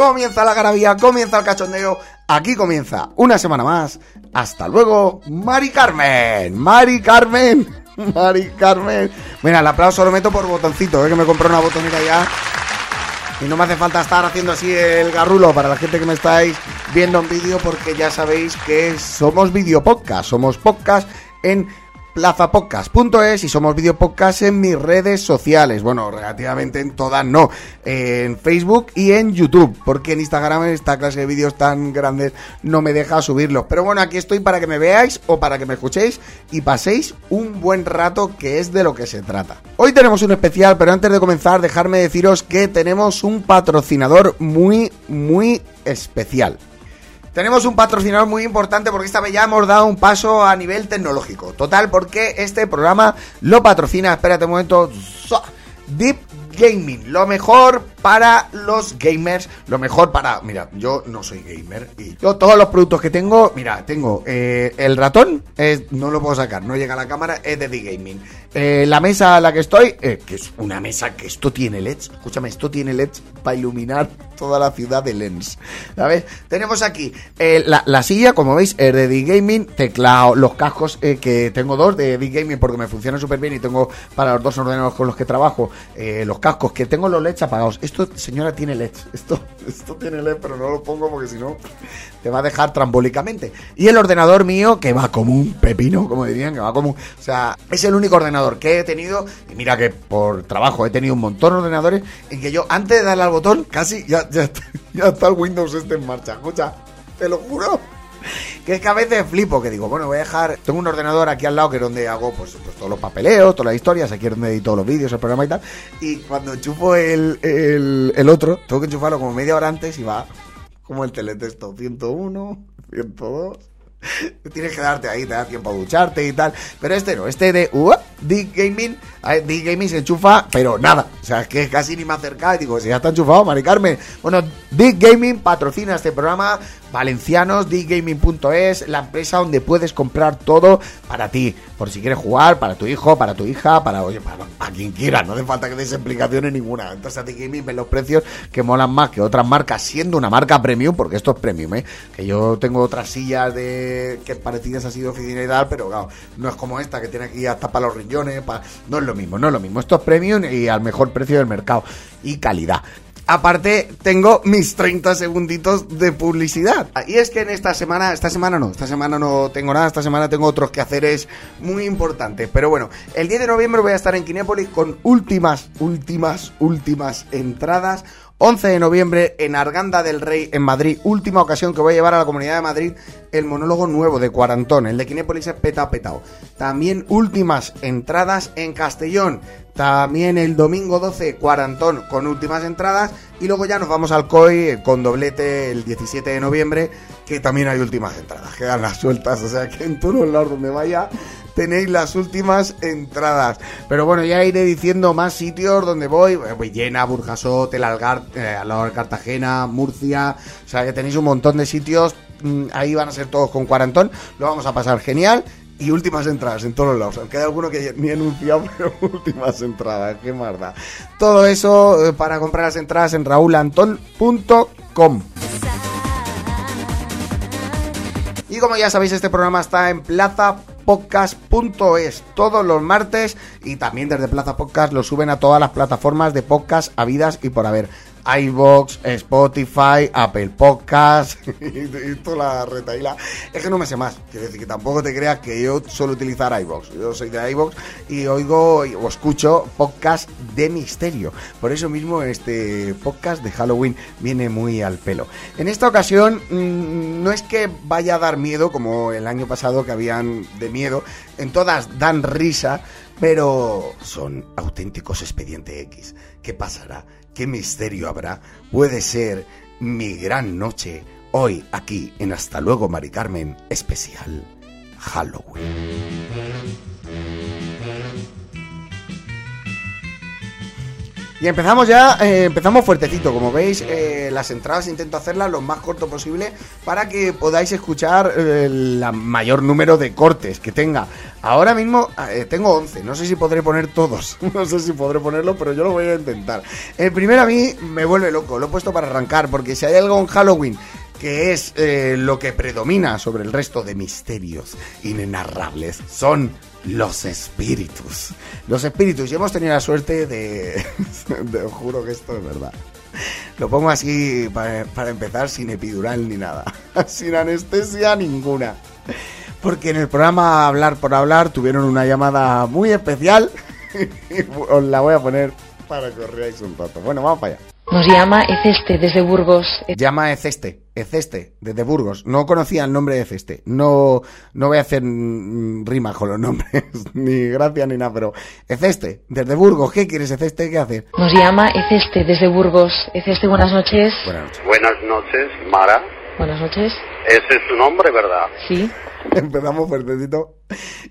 comienza la garabía, comienza el cachondeo, aquí comienza una semana más. Hasta luego, Mari Carmen, Mari Carmen, Mari Carmen. Mira, el aplauso lo meto por botoncito, ¿eh? que me compré una botonita ya. Y no me hace falta estar haciendo así el garrulo para la gente que me estáis viendo en vídeo porque ya sabéis que somos video podcast, somos podcast en plazapodcast.es y somos videopodcast en mis redes sociales. Bueno, relativamente en todas no. En Facebook y en YouTube. Porque en Instagram esta clase de vídeos tan grandes no me deja subirlos. Pero bueno, aquí estoy para que me veáis o para que me escuchéis y paséis un buen rato que es de lo que se trata. Hoy tenemos un especial, pero antes de comenzar, dejarme deciros que tenemos un patrocinador muy, muy especial. Tenemos un patrocinador muy importante porque esta vez ya hemos dado un paso a nivel tecnológico. Total, porque este programa lo patrocina, espérate un momento, Deep Gaming. Lo mejor para los gamers, lo mejor para... Mira, yo no soy gamer y yo todos los productos que tengo, mira, tengo eh, el ratón, no lo puedo sacar, no llega a la cámara, es de The Gaming. Eh, la mesa a la que estoy, eh, que es una mesa que esto tiene LEDs, escúchame, esto tiene LEDs para iluminar toda la ciudad de Lens. ¿Sabes? Tenemos aquí la, la, silla, como veis, es de The Gaming, teclado, los cascos que tengo dos de The Gaming porque me funcionan súper bien y tengo para los dos ordenadores con los que trabajo, los cascos que tengo los LEDs apagados. Esto, señora, tiene LEDs. Esto, esto tiene LED, pero no lo pongo porque si no te va a dejar trambólicamente. Y el ordenador mío, que va como un pepino, como dirían, que va como... O sea, es el único ordenador que he tenido, y mira que por trabajo he tenido un montón de ordenadores, en que yo antes de darle al botón, casi ya, ya, ya está el Windows este en marcha. Escucha, te lo juro. Que es que a veces flipo, que digo, bueno, voy a dejar. Tengo un ordenador aquí al lado que es donde hago pues, pues todos los papeleos, todas las historias, aquí es donde edito los vídeos, el programa y tal. Y cuando enchufo el, el, el otro, tengo que enchufarlo como media hora antes y va como el teletexto: 101, 102. Tienes que darte ahí, te da tiempo a ducharte y tal. Pero este no, este de uh, D-Gaming, D-Gaming se enchufa, pero nada. O sea, es que casi ni me acerca y digo, si ya está enchufado, Mari Carmen. Bueno, D-Gaming patrocina este programa valencianos, dgaming.es, la empresa donde puedes comprar todo para ti, por si quieres jugar, para tu hijo, para tu hija, para, oye, para, quien quiera, no hace falta que des explicaciones ninguna. Entonces a D-Gaming ven los precios que molan más que otras marcas, siendo una marca premium, porque esto es premium, ¿eh? Que yo tengo otras sillas de que parecidas así de oficina y tal, pero claro, no es como esta que tiene aquí hasta para los riñones, no es lo mismo, no es lo mismo. Esto es premium y al mejor precio del mercado y calidad. Aparte, tengo mis 30 segunditos de publicidad. Y es que en esta semana, esta semana no, esta semana no tengo nada, esta semana tengo otros quehaceres muy importantes. Pero bueno, el 10 de noviembre voy a estar en Kinépolis con últimas, últimas, últimas entradas. 11 de noviembre en Arganda del Rey, en Madrid. Última ocasión que voy a llevar a la Comunidad de Madrid el monólogo nuevo de Cuarantón. El de Kinépolis es peta petao. También últimas entradas en Castellón. También el domingo 12, Cuarantón con últimas entradas. Y luego ya nos vamos al COI con doblete el 17 de noviembre, que también hay últimas entradas. Quedan las sueltas, o sea que en todos lados donde vaya tenéis las últimas entradas. Pero bueno, ya iré diciendo más sitios donde voy. Voy llena, Burjasot, el Algar, eh, Cartagena, Murcia. O sea que tenéis un montón de sitios. Mm, ahí van a ser todos con Cuarantón. Lo vamos a pasar genial y últimas entradas en todos los lados. Aunque hay alguno que ni anunciado, pero últimas entradas, qué marda. Todo eso eh, para comprar las entradas en raulantón.com. Y como ya sabéis, este programa está en plazapodcast.es todos los martes y también desde Plaza Podcast lo suben a todas las plataformas de podcast habidas y por haber iBox, Spotify, Apple Podcast y, toda la retaila. Es que no me sé más. Quiero decir que tampoco te creas que yo suelo utilizar iBox. Yo soy de iBox y oigo o escucho podcast de misterio. Por eso mismo este podcast de Halloween viene muy al pelo. En esta ocasión mmm, no es que vaya a dar miedo como el año pasado que habían de miedo. En todas dan risa, pero son auténticos expediente X. ¿Qué pasará? ¿Qué misterio habrá? Puede ser mi gran noche hoy aquí en Hasta luego Mari Carmen especial Halloween. Y empezamos ya, eh, empezamos fuertecito. Como veis, eh, las entradas intento hacerlas lo más corto posible para que podáis escuchar el mayor número de cortes que tenga. Ahora mismo eh, tengo 11, no sé si podré poner todos, no sé si podré ponerlo, pero yo lo voy a intentar. El primero a mí me vuelve loco, lo he puesto para arrancar, porque si hay algo en Halloween que es lo que predomina sobre el resto de misterios inenarrables, son los espíritus. Los espíritus. Y hemos tenido la suerte de... juro que esto es verdad. Lo pongo así para, empezar sin epidural ni nada. Sin anestesia ninguna. Porque en el programa Hablar por Hablar tuvieron una llamada muy especial. Y os la voy a poner para que os un rato. Bueno, vamos para allá. Nos llama Eceste desde Burgos. Llama Eceste, Eceste, desde Burgos. No conocía el nombre de Eceste. No, no voy a hacer rima con los nombres, ni gracia ni nada, pero Eceste, desde Burgos. ¿Qué quieres, Eceste? ¿Qué hacer? Nos llama Eceste desde Burgos. Eceste, buenas noches. Buenas noches. Buenas noches, Mara. Buenas noches. Ese es su nombre, ¿verdad? Sí. Empezamos fuertecito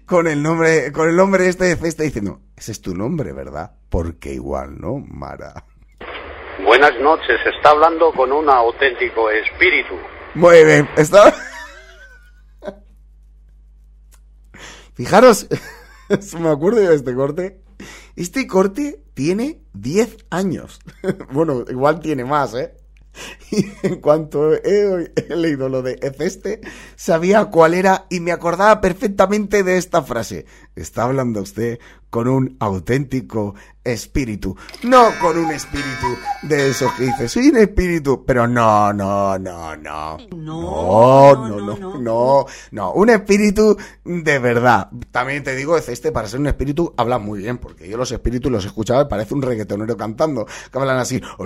con el nombre, con el nombre este de Eceste diciendo, ese es tu nombre, ¿verdad? Porque igual, ¿no, Mara? Buenas noches, está hablando con un auténtico espíritu. Muy bien, está... Fijaros, me acuerdo de este corte. Este corte tiene 10 años. bueno, igual tiene más, ¿eh? Y en cuanto he, he, leído lo de Efeste, sabía cuál era y me acordaba perfectamente de esta frase. Está hablando usted con un auténtico espíritu. No con un espíritu de esos que dice, soy un espíritu, pero no, no, no, no. No, no, no, no, no, un espíritu de verdad. También te digo, este para ser un espíritu habla muy bien, porque yo los espíritus los y parece un reggaetonero cantando, que hablan así. o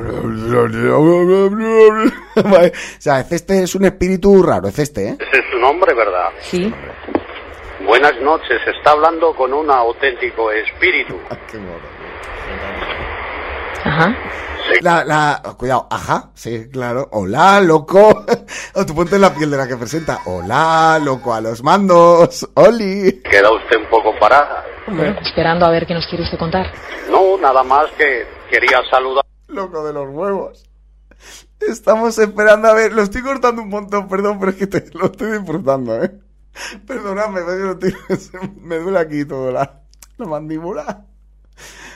sea, este es un espíritu raro, es este, ¿eh? Ese es su nombre, ¿verdad? Sí. Buenas noches, está hablando con un auténtico espíritu. Qué mono. Ajá. La, la, cuidado, ajá, sí, claro. Hola, loco. O tú ponte en la piel de la que presenta. Hola, loco, a los mandos. Oli. Queda usted un poco parada. Bueno, esperando a ver qué nos quiere usted contar. No, nada más que quería saludar. Loco de los huevos. Estamos esperando a ver. Lo estoy cortando un montón, perdón, pero es que te, lo estoy disfrutando, ¿eh? Perdóname, me duele aquí todo la, la mandíbula.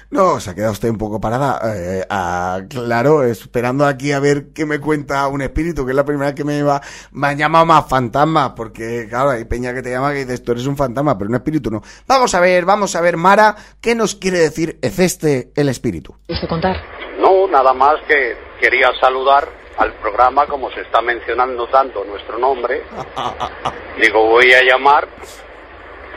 No, se ha quedado usted un poco parada. Eh, a, claro, esperando aquí a ver qué me cuenta un espíritu, que es la primera vez que me va, me han llamado más fantasma, porque claro, hay peña que te llama que dices, tú eres un fantasma, pero un espíritu no. Vamos a ver, vamos a ver, Mara, ¿qué nos quiere decir este el espíritu? ¿Quiere contar? No, nada más que quería saludar al programa, como se está mencionando tanto nuestro nombre. Digo, voy a llamar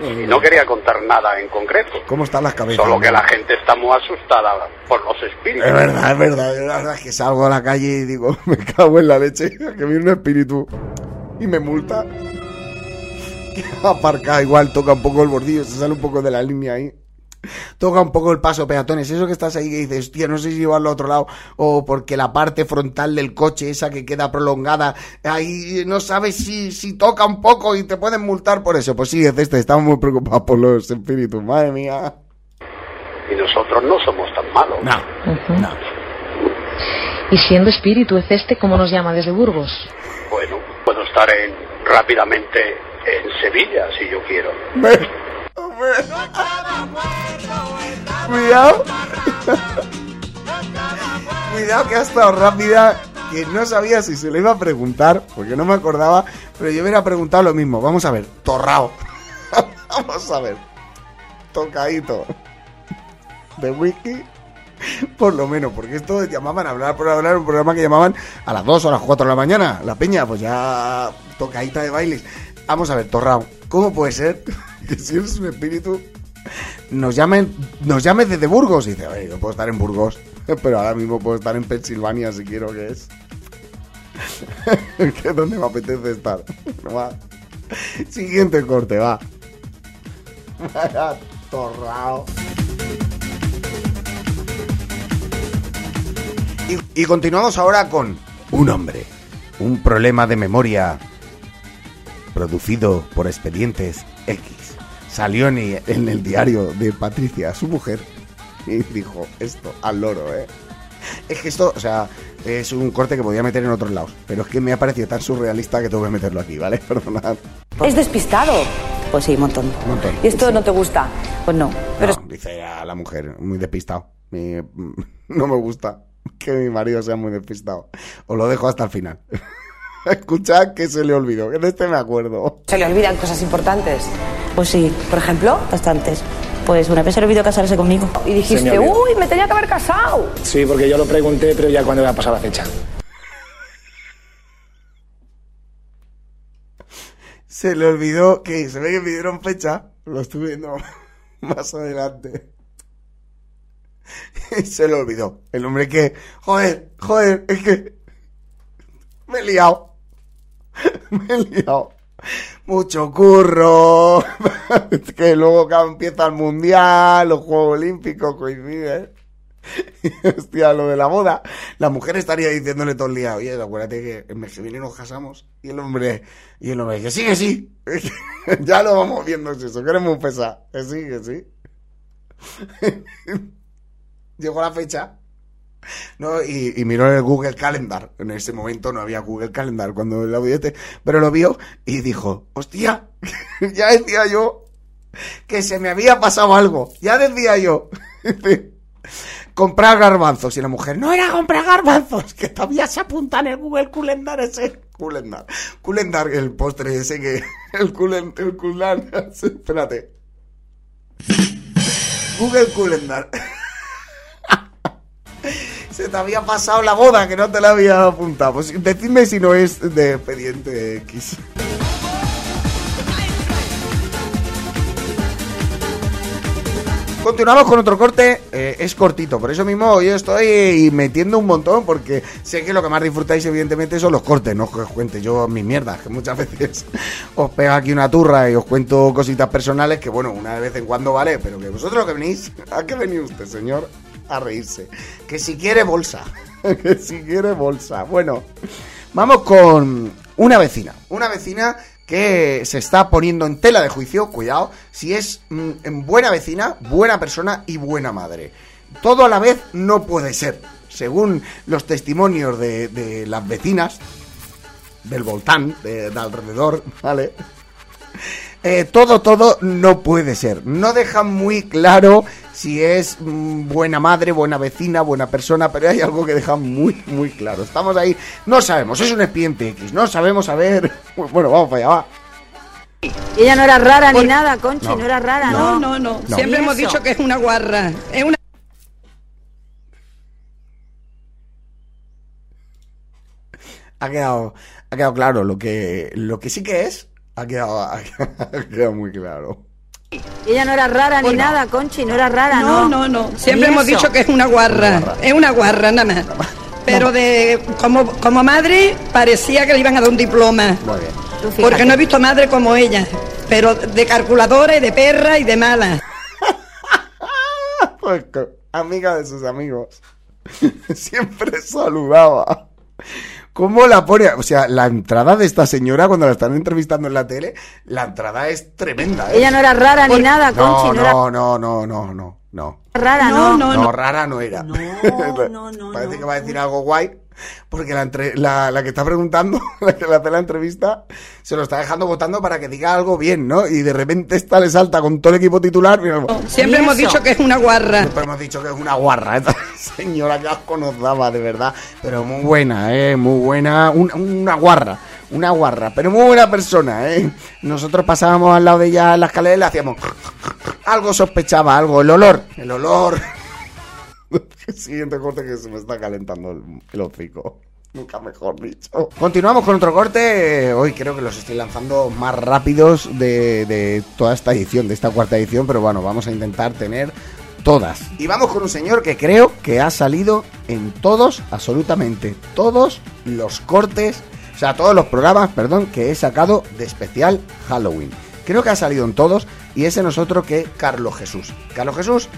y no quería contar nada en concreto. ¿Cómo están las cabezas? Solo que la gente está muy asustada por los espíritus. Es verdad, es verdad. Es verdad que salgo a la calle y digo, me cago en la leche, que viene un espíritu y me multa. Aparca, igual toca un poco el bordillo, se sale un poco de la línea ahí toca un poco el paso peatones. Eso que estás ahí que dices, tío, no sé si llevarlo a otro lado o porque la parte frontal del coche, esa que queda prolongada, ahí no sabes si, si toca un poco y te pueden multar por eso. Pues sí, este, estamos muy preocupados por los espíritus, madre mía. Y nosotros no somos tan malos. No, no. Y siendo espíritu, ¿es este cómo nos llama desde Burgos? Bueno, puedo estar en, rápidamente en Sevilla si yo quiero. Cuidado. Cuidado que ha estado rápida. Que no sabía si se le iba a preguntar, porque no me acordaba, pero yo hubiera preguntado lo mismo. Vamos a ver, torrao. Vamos a ver. Tocadito. De wiki. Por lo menos, porque esto llamaban a hablar por hablar, un programa que llamaban a las 2 o a las 4 de la mañana. La peña, pues ya tocadita de bailes. Vamos a ver, Torrao, ¿cómo puede ser que si eres un espíritu nos llamen, nos llames desde Burgos. Y dice, oye, yo puedo estar en Burgos, pero ahora mismo puedo estar en Pensilvania si quiero que es. que donde me apetece estar. va. Siguiente corte, va. Vaya torrao. Y, y continuamos ahora con un hombre, un problema de memoria producido por expedientes X salió en el diario de Patricia, su mujer, y dijo esto al loro, ¿eh? Es que esto, o sea, es un corte que podía meter en otros lados, pero es que me ha parecido tan surrealista que tengo que meterlo aquí, ¿vale? Perdonad. ¿Es despistado? Pues sí, un montón. Montón. ¿Y esto no te gusta? Pues no. Pero No, dice a la mujer, muy despistado. No me gusta que mi marido sea muy despistado. Os lo dejo hasta el final. Escuchad que se le olvidó, que de este me acuerdo. Se le olvidan cosas importantes. Pues sí, por ejemplo, bastantes. Pues una vez se le olvidó casarse conmigo. Y dijiste, Señor. uy, me tenía que haber casado. Sí, porque yo lo pregunté, pero ya cuando iba a pasar la fecha. Se le olvidó que se ve que me dieron fecha. Lo estuve viendo más adelante. Y se le olvidó. El hombre que, joder, joder, es que me he liado. Me he liado. Mucho curro. Que luego empieza el mundial, los Juegos Olímpicos coinciden. Y, Hostia, lo de la boda. La mujer estaría diciéndole todo el día, oye, acuérdate que el mes que viene nos casamos. Y el hombre, y el hombre, que sí, que sí. ya lo vamos viendo es eso, que eres muy pesado. Que sí, que sí. Llegó la fecha. No, y, miró el Google Calendar. En ese momento no había Google Calendar cuando el audiente, pero lo vio y dijo, hostia, ya decía yo que se me había pasado algo. Ya decía yo. comprar garbanzos. Y la mujer, no era comprar garbanzos, que todavía se apunta en el Google Calendar ese. Calendar. Calendar, el postre ese que. El culen, el. Espérate. Google Calendar. Se te había pasado la boda que no te la había apuntado. Pues decidme si no es de expediente X. Continuamos con otro corte, eh, es cortito, por eso mismo yo estoy metiendo un montón porque sé que lo que más disfrutáis evidentemente son los cortes, no os cuente yo mis mierdas, que muchas veces os pego aquí una turra y os cuento cositas personales que bueno, una vez en cuando vale, pero que vosotros que venís, ¿a qué venís usted, señor? A reírse. Que si quiere bolsa, que si quiere bolsa. Bueno, vamos con una vecina, una vecina que se está poniendo en tela de juicio, cuidado, si es mm, en buena vecina, buena persona y buena madre. Todo a la vez no puede ser. Según los testimonios de, de las vecinas, del voltán, de, de alrededor, ¿vale? Eh, todo, todo no puede ser. No dejan muy claro si es mm, buena madre, buena vecina, buena persona, pero hay algo que deja muy, muy claro. Estamos ahí, no sabemos, es un expediente X, no sabemos a ver. Bueno, vamos para allá, va. Ella no era rara ni nada, Conchi, no, era rara, No, ¿no? no, no. No. Siempre ¿Y hemos dicho que es una guarra. Es una Ha quedado, ha quedado claro lo que, lo que sí que es, ha quedado, ha quedado muy claro. Ella no era rara ni nada, Conchi, no era rara, No, ¿no? no, no. Siempre ¿Y hemos eso? dicho que es una guarra. Es una guarra, nada más. Pero de como, como madre parecía que le iban a dar un diploma. Muy bien. Porque no he visto madre como ella. Pero de calculadora y de perra y de mala. Pues, amiga de sus amigos. Siempre saludaba. ¿Cómo la pone? O sea, la entrada de esta señora cuando la están entrevistando en la tele, la entrada es tremenda, ¿eh? Ella no era rara ni nada, Conchi, no, no, era no, no, no, no, no, no. rara, No, ¿no? no, No, rara no era. No, no, no, Parece no. que va a decir algo guay. Porque la, entre- la, la que está preguntando, la que le hace la entrevista, se lo está dejando votando para que diga algo bien, ¿no? Y de repente esta le salta con todo el equipo titular. mira, Siempre ¿Y hemos dicho que es una guarra. Siempre hemos dicho que es una guarra esta señora que asco nos daba, de verdad. Pero muy buena, ¿eh? Muy buena. Un- una guarra. Una guarra. Pero muy buena persona, ¿eh? Nosotros pasábamos al lado de ella en la escalera y le hacíamos... Algo sospechaba, algo. El olor. El olor. Siguiente corte que se me está calentando el, hocico. Nunca mejor dicho. Continuamos con otro corte. Hoy creo que los estoy lanzando más rápidos de, de toda esta edición, de esta cuarta edición, pero bueno, vamos a intentar tener todas. Y vamos con un señor que creo que ha salido en todos, absolutamente todos los cortes, o sea, todos los programas, perdón, que he sacado de especial Halloween. Creo que ha salido en todos y ese no es que Carlos Jesús. Carlos Jesús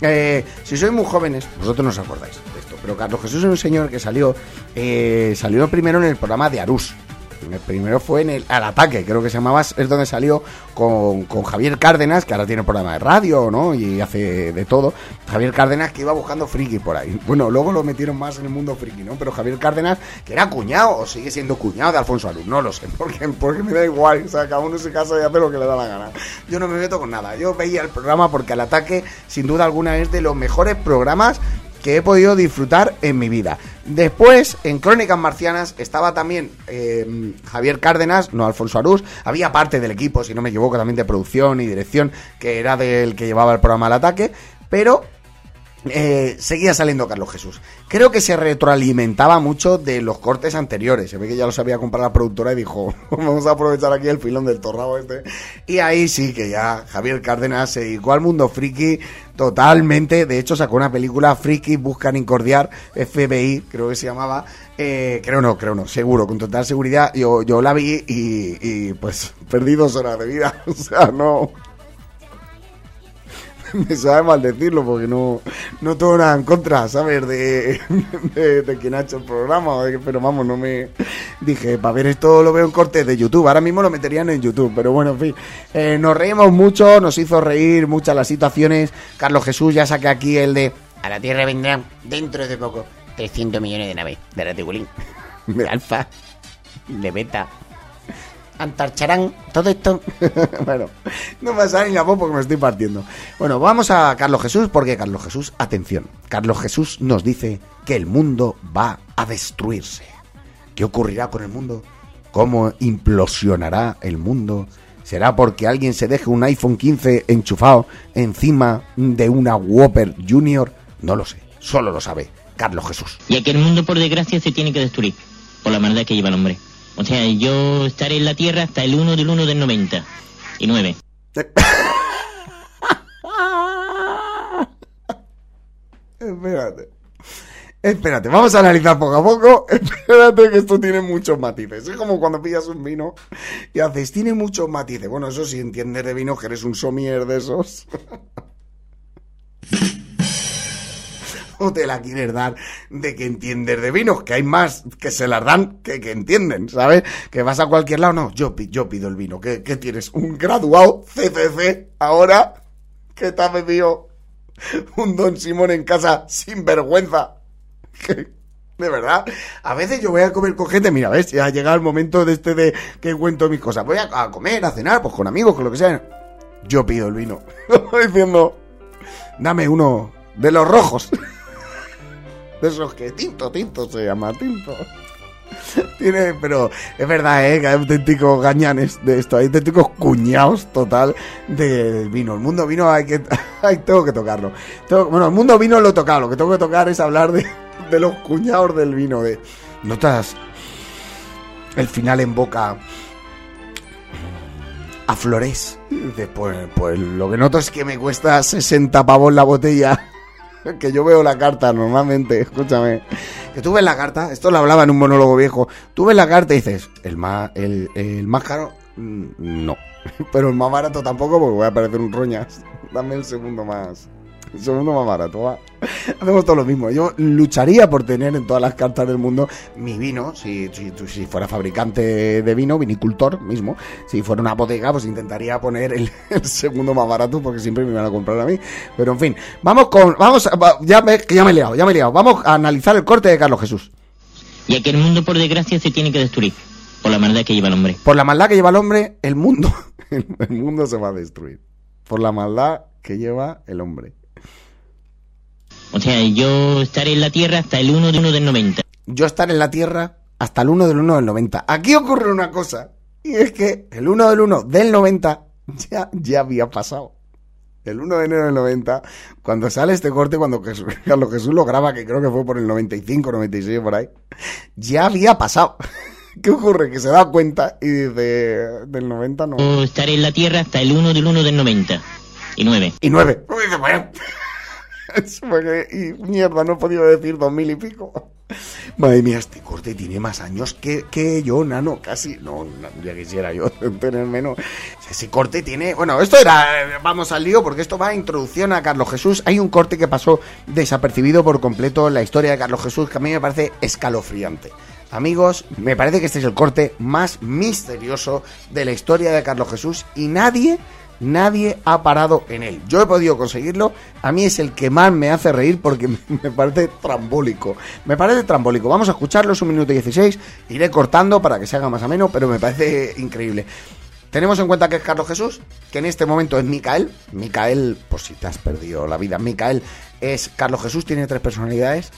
eh, si sois muy jóvenes, vosotros no os acordáis de esto, pero Carlos Jesús es un señor que salió, eh, salió primero en el programa de Arús. El primero fue en el Al Ataque, creo que se llamaba, es donde salió con, con Javier Cárdenas, que ahora tiene programa de radio, ¿no? Y hace de todo. Javier Cárdenas que iba buscando friki por ahí. Bueno, luego lo metieron más en el mundo friki, ¿no? Pero Javier Cárdenas, que era cuñado, o sigue siendo cuñado de Alfonso Alú, no lo sé, porque, porque me da igual, o sea, cada uno se casa y hace lo que le da la gana. Yo no me meto con nada, yo veía el programa porque Al Ataque, sin duda alguna, es de los mejores programas que he podido disfrutar en mi vida. Después, en Crónicas Marcianas, estaba también eh, Javier Cárdenas, no Alfonso Arús. Había parte del equipo, si no me equivoco, también de producción y dirección, que era del que llevaba el programa al ataque. Pero eh, seguía saliendo Carlos Jesús. Creo que se retroalimentaba mucho de los cortes anteriores. Se ve que ya lo sabía comprar la productora y dijo, vamos a aprovechar aquí el filón del torrado este. Y ahí sí que ya Javier Cárdenas se dedicó al mundo friki totalmente. De hecho, sacó una película Friki Buscan Incordiar, FBI, creo que se llamaba. Eh, creo no, creo no, seguro, con total seguridad. Yo, yo la vi y, y pues perdí dos horas de vida. O sea, no me sabe mal decirlo porque no, no tengo nada en contra, ¿sabes? De, de, quien ha hecho el programa, pero vamos, no me dije, para ver esto lo veo en cortes de YouTube, ahora mismo lo meterían en YouTube, pero bueno, en fin, eh, nos reímos mucho, nos hizo reír muchas las situaciones, Carlos Jesús ya saqué aquí el de, a la Tierra vendrán dentro de poco 300 millones de naves, de Raticulín, de Alfa, de Beta antarcharán todo esto. bueno, no me sale ni la voz porque me estoy partiendo. Bueno, vamos a Carlos Jesús porque Carlos Jesús, atención, Carlos Jesús nos dice que el mundo va a destruirse. ¿Qué ocurrirá con el mundo? ¿Cómo implosionará el mundo? ¿Será porque alguien se deje un iPhone 15 enchufado encima de una Whopper Junior? No lo sé, solo lo sabe Carlos Jesús. Y que el mundo por desgracia se tiene que destruir por la maldad que lleva el hombre. O sea, yo estaré en la Tierra hasta el 1 del 1 del 90 y 9. Espérate. Espérate, vamos a analizar poco a poco. Espérate que esto tiene muchos matices. Es como cuando pillas un vino y haces, tiene muchos matices. Bueno, eso si entiendes de vino, que eres un somier de esos. o te la quieres dar de que entiendes de vinos, que hay más que se las dan que que entienden, ¿sabes? Que vas a cualquier lado, no, yo, pido el vino. ¿Qué, tienes? ¿Un graduado CCC ahora que te ha pedido un Don Simón en casa sin vergüenza? De verdad, a veces yo voy a comer con gente, mira, ves, ya ha llegado el momento de este de que cuento mis cosas. Voy a comer, a cenar, pues con amigos, con lo que sea. Yo pido el vino. Diciendo, dame uno de los rojos. De esos que tinto, tinto se llama, tinto. Tiene, pero es verdad, ¿eh? Que hay auténticos gañanes de esto, hay auténticos cuñados total del vino. El mundo vino hay que, hay, tengo que tocarlo. bueno, el mundo vino lo he tocado, lo que tengo que tocar es hablar de, de los cuñados del vino. De, ¿Notas el final en boca a flores? Después, pues lo que noto es que me cuesta 60 pavos la botella que yo veo la carta normalmente, escúchame. Que tú ves la carta, esto lo hablaba en un monólogo viejo. Tú ves la carta y dices, el más, el, el más caro, mm, no. Pero el más barato tampoco, porque voy a parecer un roñas. Dame el segundo más segundo más barato. Hacemos todo lo mismo. Yo lucharía por tener en todas las cartas del mundo mi vino. Si, si, si, fuera fabricante de vino, vinicultor mismo. Si fuera una bodega, pues intentaría poner el, segundo más barato porque siempre me van a comprar a mí. Pero en fin, vamos con. Vamos, ya me, ya me he liado, ya me he liado. Vamos a analizar el corte de Carlos Jesús. Ya que el mundo, por desgracia, se tiene que destruir. Por la maldad que lleva el hombre. Por la maldad que lleva el hombre, el mundo. El mundo se va a destruir. Por la maldad que lleva el hombre. O sea, yo estaré en la Tierra hasta el 1 de 1 del 90. Yo estaré en la Tierra hasta el 1 del 1 del 90. Aquí ocurre una cosa. Y es que el 1 del 1 del 90 ya, ya había pasado. El 1 de enero del 90, cuando sale este corte, cuando Carlos Jesús lo graba, que creo que fue por el 95, 96, por ahí, ya había pasado. ¿Qué ocurre? Que se da cuenta y dice, del 90 no. Yo estaré en la Tierra hasta el 1 del 1 del 90. Y 9. Y 9. y mierda, no he podido decir dos mil y pico. Madre mía, este corte tiene más años que, que yo, nano, casi. No, ya quisiera yo tener menos. Ese corte tiene. Bueno, esto era. Vamos al lío, porque esto va a introducción a Carlos Jesús. Hay un corte que pasó desapercibido por completo en la historia de Carlos Jesús que a mí me parece escalofriante. amigos, me parece que este es el corte más misterioso de la historia de Carlos Jesús y nadie, nadie ha parado en él. Yo he podido conseguirlo, a mí es el que más me hace reír porque me parece trambólico. Me parece trambólico. Vamos a escucharlo, es un minuto y 16, iré cortando para que se haga más ameno, pero me parece increíble. Tenemos en cuenta que es Carlos Jesús, que en este momento es Micael. Micael, pues si te has perdido la vida, Micael es Carlos Jesús, tiene tres personalidades.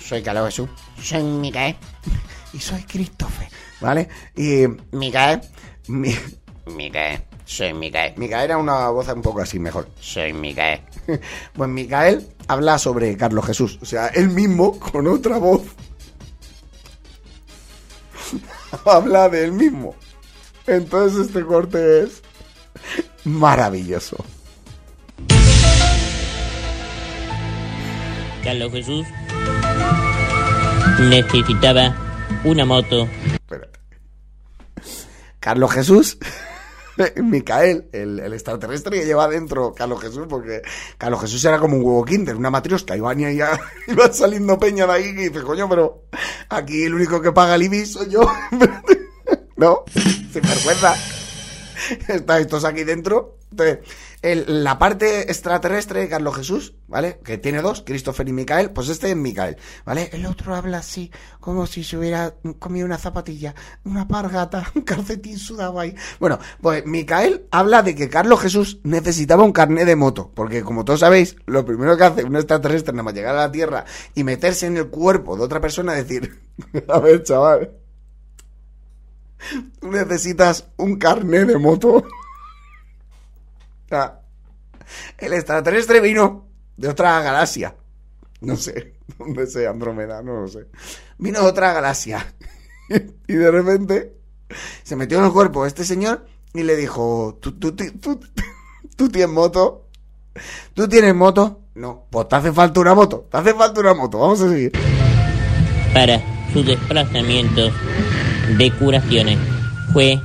Soy Carlos Jesús, soy Micael y soy Christopher, ¿vale? Y Micael, mi, Micael, soy Micael. Micael era una voz un poco así mejor. Soy Micael. Pues Micael habla sobre Carlos Jesús, o sea, él mismo con otra voz habla de él mismo. Entonces este corte es maravilloso. Carlos Jesús necesitaba una moto. Espérate. Carlos Jesús, Micael, el, extraterrestre que lleva adentro Carlos Jesús, porque Carlos Jesús era como un huevo kinder, una matriosca, iban y ya iba saliendo peña de ahí y dice, coño, pero aquí el único que paga el IBI soy yo. no, sin vergüenza. Está estos aquí dentro. Entonces, la parte extraterrestre de Carlos Jesús, ¿vale? Que tiene dos, Christopher y Micael, pues este es Micael, ¿vale? El otro habla así, como si se hubiera comido una zapatilla, una pargata, un calcetín sudado ahí. Bueno, pues Micael habla de que Carlos Jesús necesitaba un carnet de moto, porque como todos sabéis, lo primero que hace un extraterrestre nada más llegar a la Tierra y meterse en el cuerpo de otra persona es decir, a ver, chaval, tú necesitas un carnet de moto. El extraterrestre vino de otra galaxia. No sé, dónde sea Andrómeda, no lo sé. Vino de otra galaxia. Y de repente se metió en el cuerpo este señor y le dijo, ¿tú, tú, tú, tú, tú tienes moto? ¿Tú tienes moto? No, pues te hace falta una moto, te hace falta una moto, vamos a seguir. para su desplazamiento de curaciones. Fue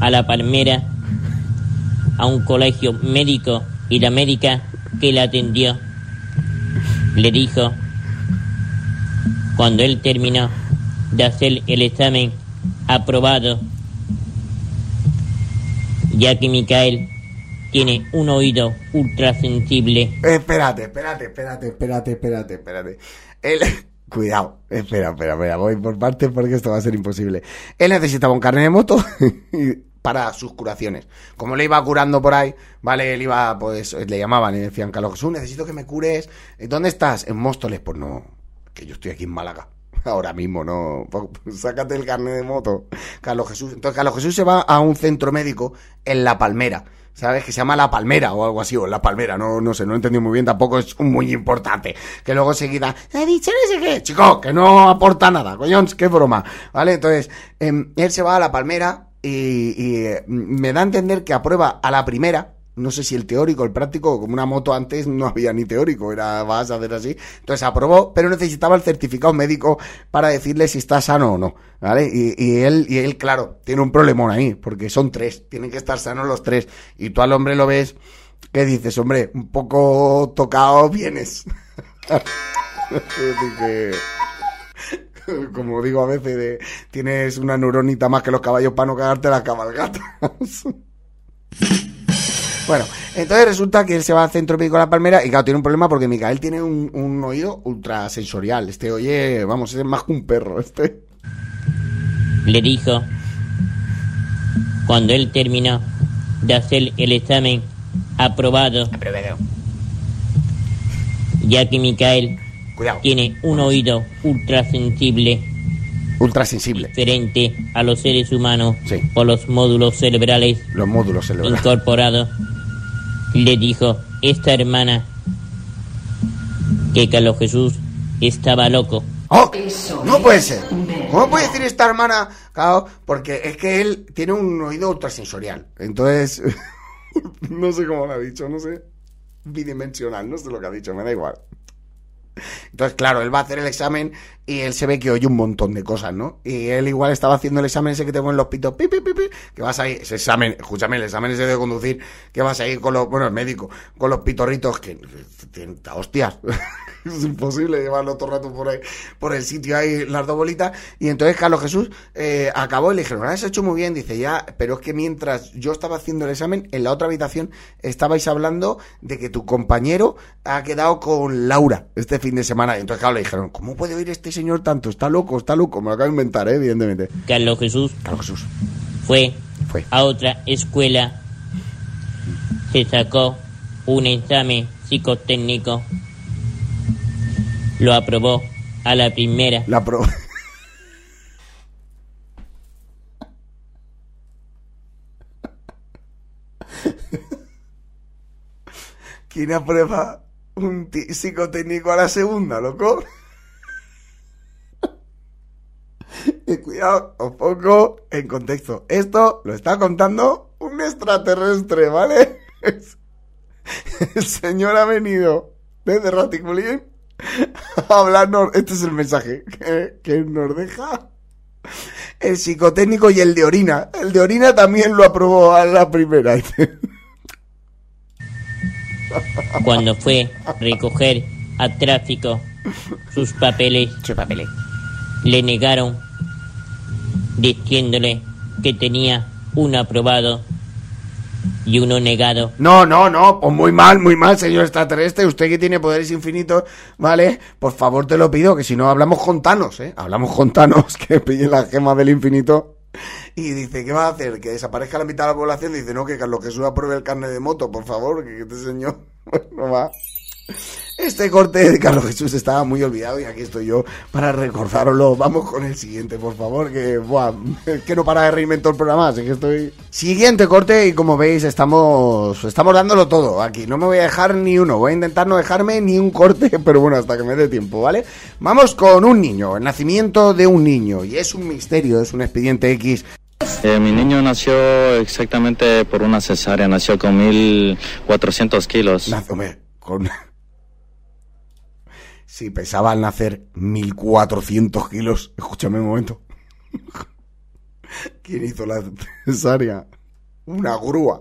a la Palmera, a un colegio médico y la médica que la atendió le dijo, cuando él terminó de hacer el examen aprobado, ya que Micael tiene un oído ultrasensible Espérate, espérate, espérate, espérate, espérate, espérate. Él... Cuidado, espera, espera, espera, voy por partes porque esto va a ser imposible. Él necesitaba un carnet de moto y- para sus curaciones. Como le iba curando por ahí, ¿vale? Él iba, pues, le llamaban y decían, Carlos Jesús, necesito que me cures. ¿Dónde estás? En Móstoles. Pues no, que yo estoy aquí en Málaga. Ahora mismo, no. Pues, sácate el carnet de moto, Carlos Jesús. Entonces, Carlos Jesús se va a un centro médico en La Palmera. ¿Sabes? Que se llama La Palmera o algo así, o La Palmera, no, no sé, no he entendido muy bien, tampoco es muy importante. Que luego seguida, he dicho no sé qué, chico, que no aporta nada, coñón, qué broma. ¿Vale? Entonces, em, él se va a La Palmera y, eh, me da a entender que aprueba a la primera, no sé si el teórico, el práctico, como una moto antes no había ni teórico, era vas a hacer así. Entonces aprobó, pero necesitaba el certificado médico para decirle si está sano o no, ¿vale? Y, y él, y él, claro, tiene un problemón ahí, porque son tres, tienen que estar sanos los tres. Y tú al hombre lo ves, ¿qué dices? Hombre, un poco tocado vienes. Como digo a veces, de, tienes una neuronita más que los caballos para no cagarte las cabalgatas. Bueno, entonces resulta que él se va al centro médico de la palmera y claro, tiene un problema porque Micael tiene un, un oído ultrasensorial. Este oye, vamos, es más que un perro, este. le dijo, cuando él terminó de hacer el examen aprobado, ya que Micael Cuidado. tiene un oído ultrasensible Ultrasensible. diferente a los seres humanos Sí. por los módulos cerebrales Los módulos cerebrales. incorporados, le dijo esta hermana que Carlos Jesús estaba loco. ¡Oh! No puede ser. ¿Cómo puede decir esta hermana? Claro, porque es que él tiene un oído ultrasensorial. Entonces, no sé cómo lo ha dicho, no sé. Bidimensional, no sé lo que ha dicho, me da igual. Entonces, claro, él va a hacer el examen y él se ve que oye un montón de cosas, ¿no? Y él igual estaba haciendo el examen ese que te ponen los pitos, pi, pi, pi, pi, que vas ahí, ese examen, escúchame, el examen ese de conducir, que vas ahí con los, bueno, el médico, con los pitorritos, que, que- hostias, es imposible llevarlo todo el rato por ahí, por el sitio ahí, las dos bolitas, y entonces Carlos Jesús eh, acabó y le dijeron, "Ah, has hecho muy bien, dice, ya, pero es que mientras yo estaba haciendo el examen, en la otra habitación estabais hablando de que tu compañero ha quedado con Laura este fin de semana, y entonces claro, le dijeron, ¿cómo puede oír este señor tanto? Está loco, está loco, me lo acabo de inventar, ¿eh? evidentemente. Carlos Jesús Carlos Jesús. fue Fue. a otra escuela, se sacó un examen psicotécnico, lo aprobó a la primera. La pro... ¿Quién aprueba un psicotécnico a la segunda, loco? Y cuidado, os pongo en contexto. Esto lo está contando un extraterrestre, ¿vale? El señor ha venido desde Raticulín a hablarnos. Este es el mensaje que nos deja. El psicotécnico y el de orina. El de orina también lo aprobó a la primera. Cuando fue a recoger a tráfico sus papeles, le negaron diciéndole que tenía uno aprobado y uno negado. No, no, no, pues muy mal, muy mal, señor extraterrestre. Usted que tiene poderes infinitos, ¿vale? Por favor, te lo pido, que si no hablamos con Thanos, ¿eh? Hablamos con Thanos, que pille la gema del infinito. Y dice, ¿qué va a hacer? ¿Que desaparezca la mitad de la población? Dice, no, que Carlos Jesús apruebe el carnet de moto, por favor, que este señor no va. Este corte de Carlos Jesús estaba muy olvidado y aquí estoy yo para recordároslo. Vamos con el siguiente, por favor, que, buah, es que no para de todo el programa, así que estoy... Siguiente corte y como veis estamos, estamos dándolo todo aquí. No me voy a dejar ni uno, voy a intentar no dejarme ni un corte, pero bueno, hasta que me dé tiempo, ¿vale? Vamos con un niño, el nacimiento de un niño. Y es un misterio, es un expediente X. Eh, mi niño nació exactamente por una cesárea, nació con 1400 kilos. Hombre, con... Si pesaba al nacer 1400 kilos, escúchame un momento. ¿Quién hizo la cesárea? Una grúa.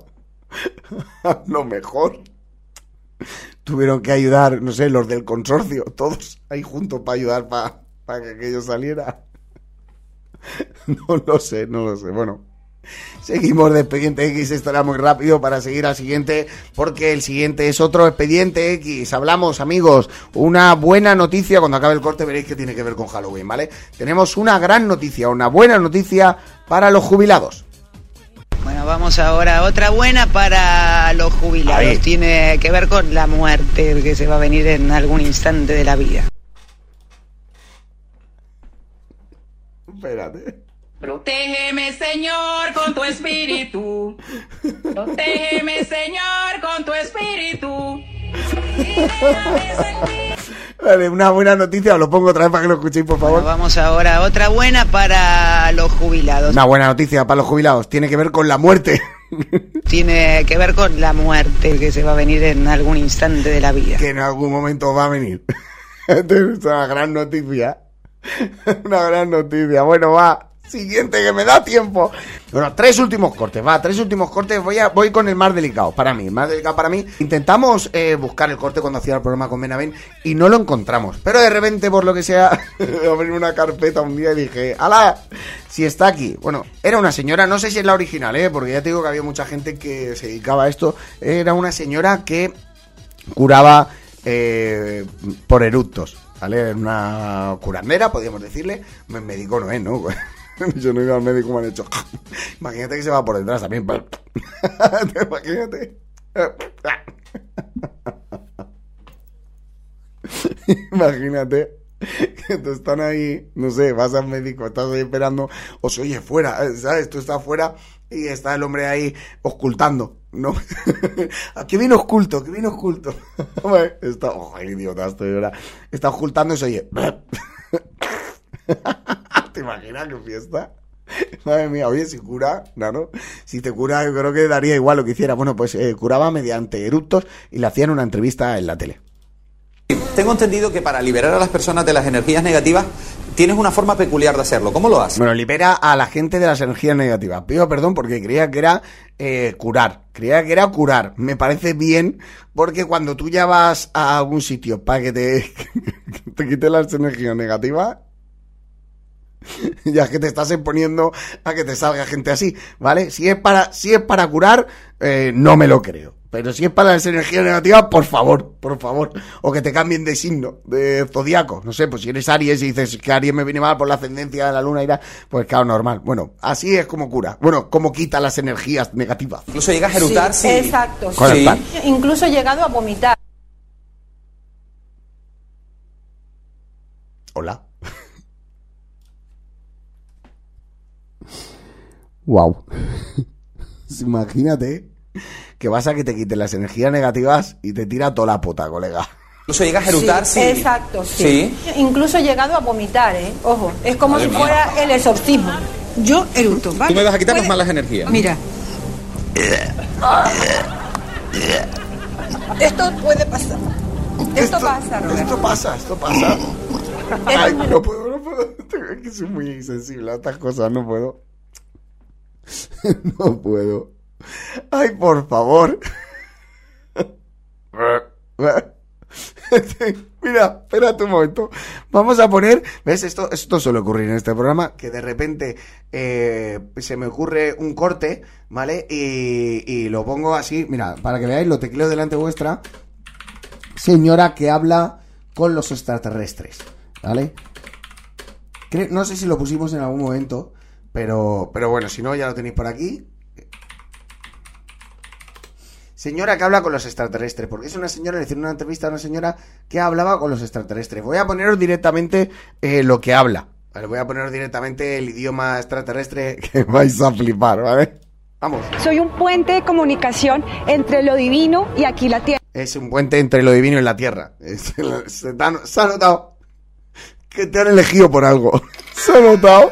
A lo mejor. Tuvieron que ayudar, no sé, los del consorcio, todos ahí juntos para ayudar para que aquello saliera. No lo sé, no lo sé. Bueno, Seguimos de expediente X, esto era muy rápido para seguir al siguiente, porque el siguiente es otro expediente X. Hablamos, amigos, una buena noticia, cuando acabe el corte veréis que tiene que ver con Halloween, ¿vale? Tenemos una gran noticia, una buena noticia para los jubilados. Bueno, vamos ahora a otra buena para los jubilados. Ahí. Tiene que ver con la muerte que se va a venir en algún instante de la vida. Espérate. Protégeme, Señor, con tu espíritu. Protégeme, Señor, con tu espíritu. Vale, una buena noticia, os lo pongo otra vez para que lo escuchéis, por favor. Vamos ahora a otra buena para los jubilados. Una buena noticia para los jubilados, tiene que ver con la muerte. Tiene que ver con la muerte que se va a venir en algún instante de la vida. que en algún momento va a venir. Entonces, es una gran noticia. Una gran noticia. Bueno, va. Siguiente, que me da tiempo. Bueno, tres últimos cortes, va, tres últimos cortes. Voy a, voy con el más delicado para mí. Más delicado para mí. Intentamos eh, buscar el corte cuando hacía el programa con Benavén y no lo encontramos. Pero de repente, por lo que sea, abrí una carpeta un día y dije, ¡Hala! Si está aquí. Bueno, era una señora, no sé si es la original, ¿eh? Porque ya te digo que había mucha gente que se dedicaba a esto. Era una señora que curaba eh, por eructos, ¿vale? Una curandera, podríamos decirle. Médico no es, ¿no? Yo no ido al médico, me han hecho. Imagínate que se va por detrás también. Imagínate. Imagínate que tú están ahí, no sé, vas al médico, estás ahí esperando, o se oye fuera, eh, ¿sabes? Tú estás fuera y está el hombre ahí ocultando, ¿no? ¿Qué viene oculto? ¿Qué viene oculto? Está, oh, idiota estoy ahora. Está ocultando y se oye. ¿Te imaginas qué fiesta? Madre mía, oye, si cura, claro, si te cura, yo creo que daría igual lo que hiciera. Bueno, pues eh, curaba mediante eructos y le hacían una entrevista en la tele. Tengo entendido que para liberar a las personas de las energías negativas tienes una forma peculiar de hacerlo. ¿Cómo lo haces? Bueno, libera a la gente de las energías negativas. Pido perdón porque creía que era eh, curar. Creía que era curar. Me parece bien porque cuando tú ya vas a algún sitio para que te, que te quite las energías negativas, ya que te estás exponiendo a que te salga gente así, ¿vale? Si es para, si es para curar, eh, no me lo creo. Pero si es para las energías negativas, por favor, por favor. O que te cambien de signo, de zodiaco. No sé, pues si eres Aries y dices que Aries me viene mal por la ascendencia de la luna y da, pues claro, normal. Bueno, así es como cura. Bueno, como quita las energías negativas. Incluso llegas a eructar, sí. Exacto. ¿Cuál es el sí. plan? Incluso he llegado a vomitar. Hola. Wow. Imagínate que vas a que te quiten las energías negativas y te tira toda la puta, colega. Incluso llegas a eructar, sí. Exacto, sí. Incluso he llegado a vomitar, ¿eh? Ojo, es como Madre si mía. fuera el exorcismo. Yo eruto, ¿vale? Tú me vas a quitar las Puede- malas energías. Mira. Esto puede pasar. Esto pasa, Roberto. Esto pasa, esto pasa. Ay, no puedo, no puedo. Es que soy muy sensible a estas cosas, no puedo. No puedo. Ay, por favor. Mira, espérate un momento. Vamos a poner, ¿ves? Esto, esto suele ocurrir en este programa, que de repente eh, se me ocurre un corte, ¿vale? Y, lo pongo así, mira, para que veáis, lo tecleo delante vuestra. Señora que habla con los extraterrestres, ¿vale? No sé si lo pusimos en algún momento, pero, pero bueno, si no, ya lo tenéis por aquí. Señora que habla con los extraterrestres, porque es una señora, le hicieron una entrevista a una señora que hablaba con los extraterrestres. Voy a poneros directamente eh, lo que habla. ¿vale? Voy a poneros directamente el idioma extraterrestre que vais a flipar, ¿vale? Vamos. Soy un puente de comunicación entre lo divino y aquí la tierra. Es un puente entre lo divino y la tierra. Se, te ha- se ha notado que te han elegido por algo. Se ha notado.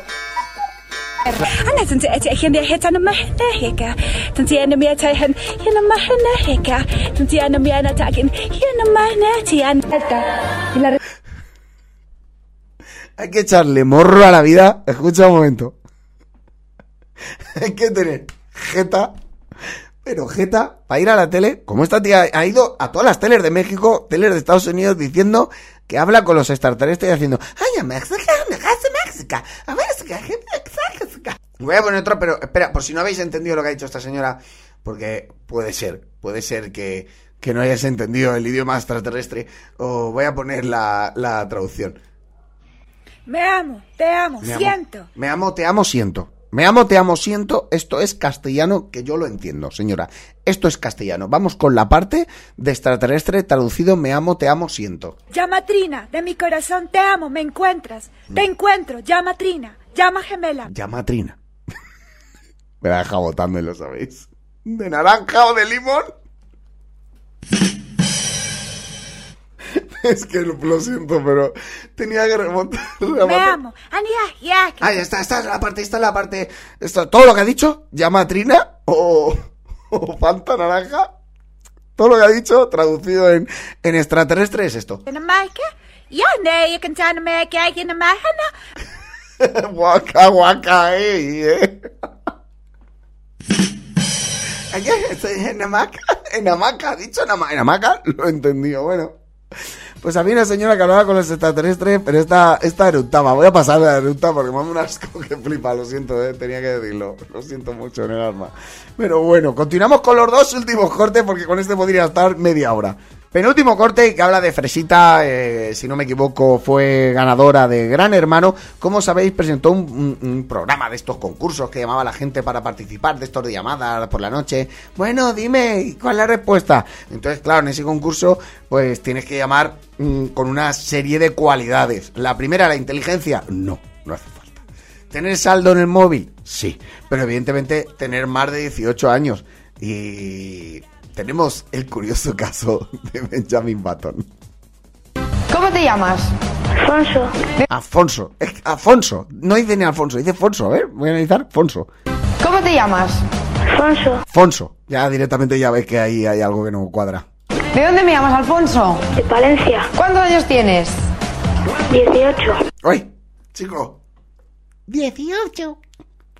Hay que echarle morro a la vida. Escucha un momento. Hay que tener jeta. Pero jeta, para ir a la tele, como esta tía ha ido a todas las teles de México, teles de Estados Unidos, diciendo que habla con los extraterrestres y haciendo, ay, me hace México, a México, México". Voy a poner otro, pero espera, por si no habéis entendido lo que ha dicho esta señora, porque puede ser, puede ser que, que no hayáis entendido el idioma extraterrestre, o voy a poner la, la traducción. Me amo, te amo, Me amo. siento. Me amo, te amo, siento. Me amo, te amo, siento. Esto es castellano que yo lo entiendo, señora. Esto es castellano. Vamos con la parte de extraterrestre traducido me amo, te amo, siento. Llama Trina, de mi corazón te amo, me encuentras. Te encuentro, llama Trina, llama gemela. Llama Trina. Me la deja botando, y lo sabéis. ¿De naranja o de limón? es que lo, lo siento, pero tenía que remontar. la Me amo. Ah, ya está, esta es la parte, esta es la parte. Esto, todo lo que ha dicho, llama a Trina o, o Fanta Naranja. Todo lo que ha dicho, traducido en, en extraterrestre, es esto. Guaca, guaca, eh. eh. Estoy en hamaca, en hamaca, ha dicho en hamaca, en hamaca, lo he entendido, bueno. Pues había una señora que hablaba con los extraterrestres, pero esta, esta eructaba. Voy a pasar la eructa porque me un asco que flipa, lo siento, eh, tenía que decirlo. Lo siento mucho en el alma. Pero bueno, continuamos con los dos últimos cortes porque con este podría estar media hora. Penúltimo corte que habla de Fresita, eh, si no me equivoco, fue ganadora de Gran Hermano. Como sabéis, presentó un, programa de estos concursos que llamaba a la gente para participar, de estos de llamadas por la noche. Bueno, dime, ¿cuál es la respuesta? Entonces, claro, en ese concurso, pues tienes que llamar mm, con una serie de cualidades. La primera, la inteligencia. No, no hace falta. ¿Tener saldo en el móvil? Sí, pero evidentemente tener más de 18 años. Y tenemos el curioso caso de Benjamin Button. ¿Cómo te llamas? Alfonso. Afonso, es que Afonso, no dice ni Alfonso, dice Fonso, a ver, voy a analizar Fonso. ¿Cómo te llamas? Alfonso. Fonso, ya directamente ya ves que ahí hay algo que no cuadra. ¿De dónde me llamas, Alfonso? De Valencia. ¿Cuántos años tienes? 18. ¡Oye, chico! 18.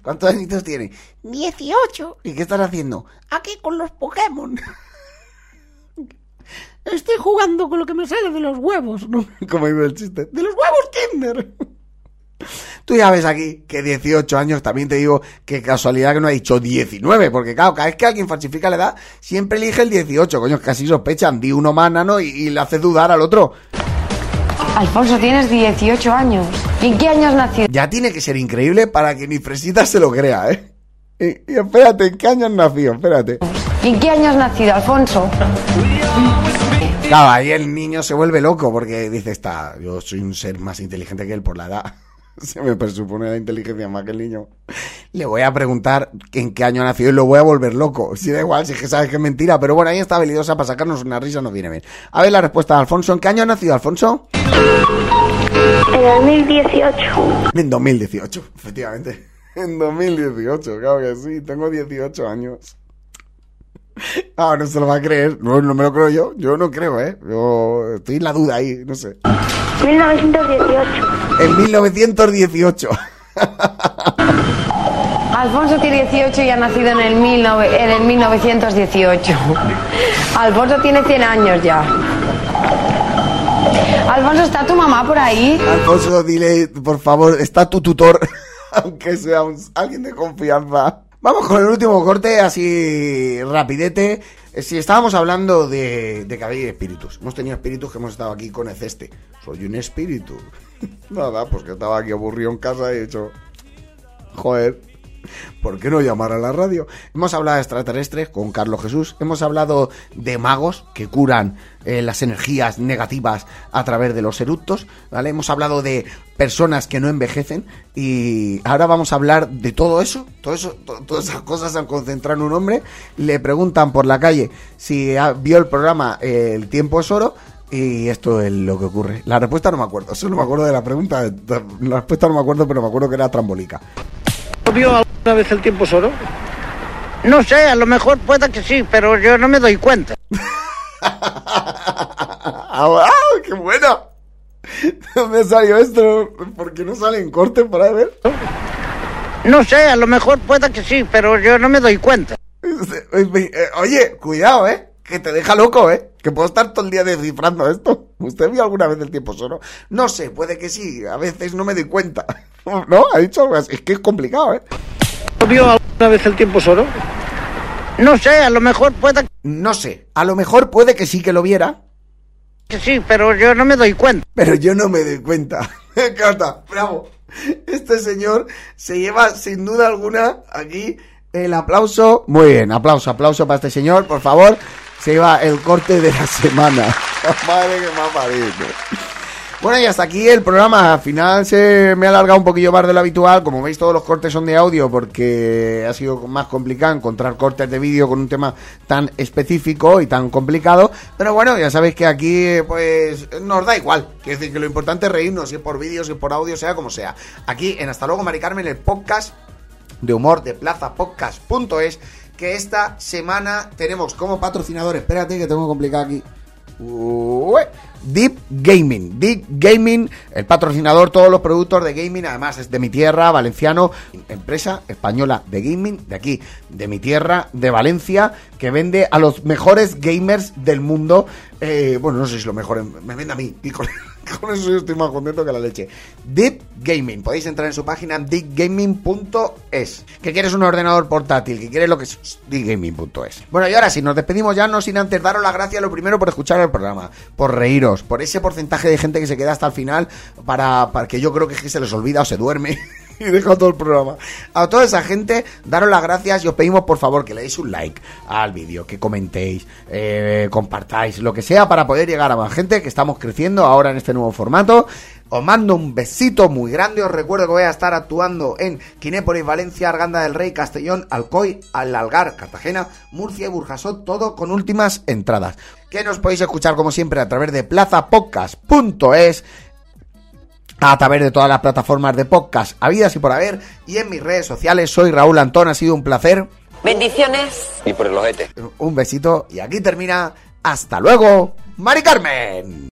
¿Cuántos añitos tiene? 18. ¿Y qué estás haciendo? Aquí con los Pokémon. Estoy jugando con lo que me sale de los huevos. ¿no? ¿Cómo iba el chiste? De los huevos Kinder. Tú ya ves aquí que 18 años, también te digo que casualidad que no ha dicho 19, porque claro, cada vez que alguien falsifica la edad, siempre elige el 18, coño, casi sospechan, di uno más nano y, y le hace dudar al otro. Alfonso, tienes 18 años. ¿Y en qué año has nacido? Ya tiene que ser increíble para que ni Fresita se lo crea, ¿eh? Y, y espérate, ¿en qué año has nacido? Espérate. ¿Y en qué año has nacido, Alfonso? Claro, ahí el niño se vuelve loco porque dice, está, yo soy un ser más inteligente que él por la edad. Se me presupone la inteligencia más que el niño. Le voy a preguntar en qué año ha nacido y lo voy a volver loco. Si da igual, si es que sabes que es mentira. Pero bueno, ahí está habilidosa para sacarnos una risa, nos viene bien. A ver la respuesta de Alfonso. ¿En qué año ha nacido Alfonso? En 2018. En 2018, efectivamente. En 2018, claro que sí. Tengo 18 años. Ah, no se lo va a creer. No, no me lo creo yo. Yo no creo, ¿eh? Yo estoy en la duda ahí, no sé. 1918. En 1918. Alfonso tiene 18 y ha nacido en el, 19 en el 1918. Alfonso tiene 100 años ya. Alfonso, ¿está tu mamá por ahí? Alfonso, dile, por favor, está tu tutor, aunque sea un- alguien de confianza. Vamos con el último corte, así rapidete. Eh, Si estábamos hablando de, de que había espíritus, hemos tenido espíritus que hemos estado aquí con el ceste. Soy un espíritu. Nada, pues que estaba aquí aburrido en casa y he dicho, joder, ¿por qué no llamar a la radio? Hemos hablado de extraterrestres con Carlos Jesús, hemos hablado de magos que curan eh, las energías negativas a través de los eructos, ¿vale? Hemos hablado de personas que no envejecen y ahora vamos a hablar de todo eso, todo eso, to- todas esas cosas se han concentrado en un hombre, le preguntan por la calle si vio el programa El tiempo es oro y esto es lo que ocurre. La respuesta no me acuerdo, solo me acuerdo de la pregunta, la respuesta no me acuerdo, pero me acuerdo que era trambólica. ¿Vio alguna vez el tiempo solo? No sé, a lo mejor pueda que sí, pero yo no me doy cuenta. ¡Ah, qué buena! ¿Dónde salió esto? ¿Por qué no sale en corte para ver? No sé, a lo mejor pueda que sí, pero yo no me doy cuenta. Eh, Oye, cuidado, ¿eh? Que te deja loco, ¿eh? Que puedo estar todo el día descifrando esto. ¿Usted vio alguna vez el tiempo solo? No sé, puede que sí. A veces no me doy cuenta. ¿No? Ha dicho algo así. Es que es complicado, ¿eh? ¿Vio alguna vez el tiempo solo? No sé, a lo mejor pueda No sé. A lo mejor puede que sí que lo viera. que sí, pero yo no me doy cuenta. Pero yo no me doy cuenta. Me encanta. Bravo. Este señor se lleva sin duda alguna aquí el aplauso. Muy bien, aplauso, aplauso para este señor, por favor. Se lleva el corte de la semana. Madre que me ha parido. Bueno, y hasta aquí el programa. Al final se me ha alargado un poquillo más de lo habitual. Como veis, todos los cortes son de audio porque ha sido más complicado encontrar cortes de vídeo con un tema tan específico y tan complicado. Pero bueno, ya sabéis que aquí, pues, nos da igual. Quiere decir que lo importante es reírnos, si es por vídeo, si es por audio, sea como sea. Aquí en Hasta luego, Mari Carmen, el podcast de humor de plazapodcast.es que esta semana tenemos como patrocinador, espérate que tengo complicado aquí. Ué, Deep Gaming, Deep Gaming, el patrocinador, todos los productos de gaming, además es de mi tierra, valenciano, empresa española de gaming, de aquí, de mi tierra, de Valencia, que vende a los mejores gamers del mundo. Eh, bueno, no sé si lo mejor, me vende a mí, y con, eso yo estoy más contento que la leche. Deep Gaming, podéis entrar en su página deepgaming.es. Que quieres un ordenador portátil, que quieres lo que es deepgaming.es. Bueno, y ahora sí, nos despedimos ya, no sin antes daros las gracias lo primero por escuchar el programa, por reíros, por ese porcentaje de gente que se queda hasta el final, para, para que yo creo que, es que se les olvida o se duerme. Y deja todo el programa. A toda esa gente, daros las gracias y os pedimos por favor que le deis un like al vídeo, que comentéis, eh, compartáis, lo que sea para poder llegar a más gente, que estamos creciendo ahora en este nuevo formato. Os mando un besito muy grande. Os recuerdo que voy a estar actuando en Quinépolis, Valencia, Arganda del Rey, Castellón, Alcoy, Algar, Cartagena, Murcia y Burjasot, todo con últimas entradas. Que nos podéis escuchar como siempre a través de plazapodcast.es a través de todas las plataformas de podcast habidas y por haber y en mis redes sociales soy Raúl Antón, ha sido un placer Bendiciones. Y por el ojete. un besito y aquí termina Hasta luego, Mari Carmen.